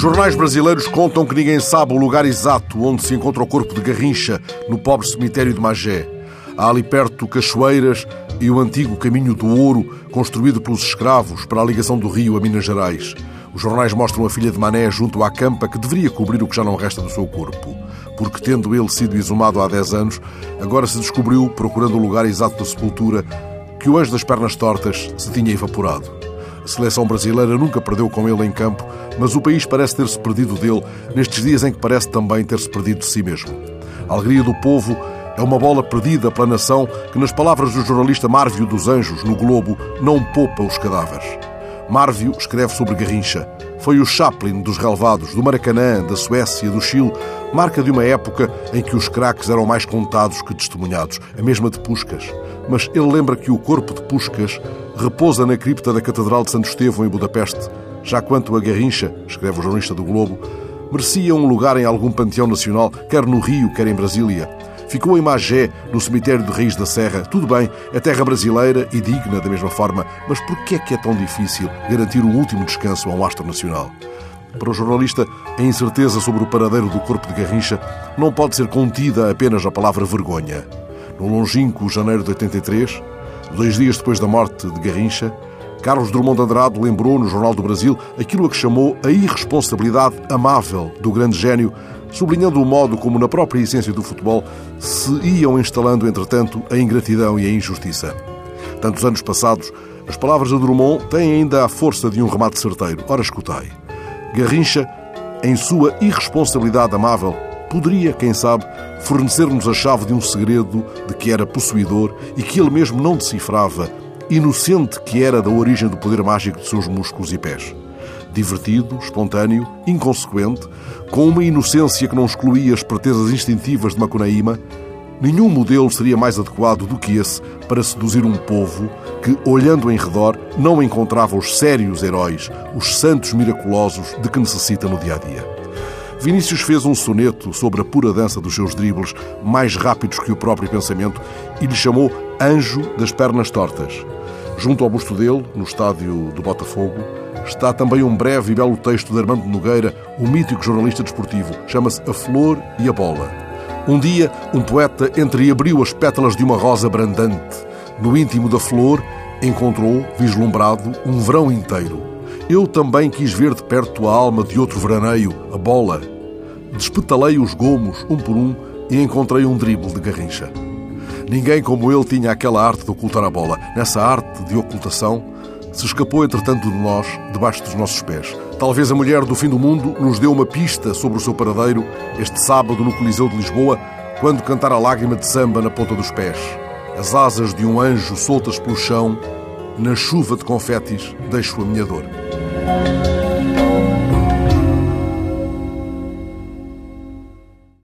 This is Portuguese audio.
Os jornais brasileiros contam que ninguém sabe o lugar exato onde se encontra o corpo de Garrincha, no pobre cemitério de Magé. Há ali perto cachoeiras e o antigo caminho do ouro, construído pelos escravos para a ligação do Rio a Minas Gerais. Os jornais mostram a filha de Mané junto à campa que deveria cobrir o que já não resta do seu corpo. Porque, tendo ele sido exumado há 10 anos, agora se descobriu, procurando o lugar exato da sepultura, que o anjo das pernas tortas se tinha evaporado. A seleção brasileira nunca perdeu com ele em campo, mas o país parece ter-se perdido dele nestes dias em que parece também ter-se perdido de si mesmo. A alegria do povo é uma bola perdida pela nação que, nas palavras do jornalista Marvio dos Anjos, no Globo, não poupa os cadáveres. Marvio escreve sobre Garrincha. Foi o Chaplin dos relevados, do Maracanã, da Suécia, do Chile, marca de uma época em que os craques eram mais contados que testemunhados, a mesma de Puscas. Mas ele lembra que o corpo de Puscas repousa na cripta da Catedral de Santo Estevão, em Budapeste, já quanto a Garrincha, escreve o jornalista do Globo, merecia um lugar em algum panteão nacional, quer no Rio, quer em Brasília. Ficou em Magé, no cemitério de Raiz da Serra. Tudo bem, é terra brasileira e digna da mesma forma, mas por que é que é tão difícil garantir o último descanso a um astro nacional? Para o jornalista, a incerteza sobre o paradeiro do corpo de Garrincha não pode ser contida apenas na palavra vergonha. No longínquo janeiro de 83, dois dias depois da morte de Garrincha, Carlos Drummond de Andrade lembrou no Jornal do Brasil aquilo a que chamou a irresponsabilidade amável do grande gênio, sublinhando o modo como, na própria essência do futebol, se iam instalando, entretanto, a ingratidão e a injustiça. Tantos anos passados, as palavras de Drummond têm ainda a força de um remate certeiro. Ora, escutai. Garrincha, em sua irresponsabilidade amável, poderia, quem sabe, fornecer-nos a chave de um segredo de que era possuidor e que ele mesmo não decifrava inocente que era da origem do poder mágico de seus músculos e pés. Divertido, espontâneo, inconsequente, com uma inocência que não excluía as pretensas instintivas de Macunaíma, nenhum modelo seria mais adequado do que esse para seduzir um povo que, olhando em redor, não encontrava os sérios heróis, os santos miraculosos de que necessita no dia a dia. Vinícius fez um soneto sobre a pura dança dos seus dribles, mais rápidos que o próprio pensamento, e lhe chamou Anjo das Pernas Tortas. Junto ao busto dele, no estádio do Botafogo, está também um breve e belo texto de Armando Nogueira, o mítico jornalista desportivo. Chama-se A Flor e a Bola. Um dia, um poeta entreabriu as pétalas de uma rosa brandante. No íntimo da flor, encontrou, vislumbrado, um verão inteiro. Eu também quis ver de perto a alma de outro veraneio, a bola. Despetalei os gomos, um por um, e encontrei um drible de garrincha. Ninguém como ele tinha aquela arte de ocultar a bola. Nessa arte de ocultação, se escapou entretanto de nós, debaixo dos nossos pés. Talvez a mulher do fim do mundo nos deu uma pista sobre o seu paradeiro este sábado no Coliseu de Lisboa, quando cantar a lágrima de samba na ponta dos pés. As asas de um anjo soltas pelo chão, na chuva de confetes, deixo a minha dor.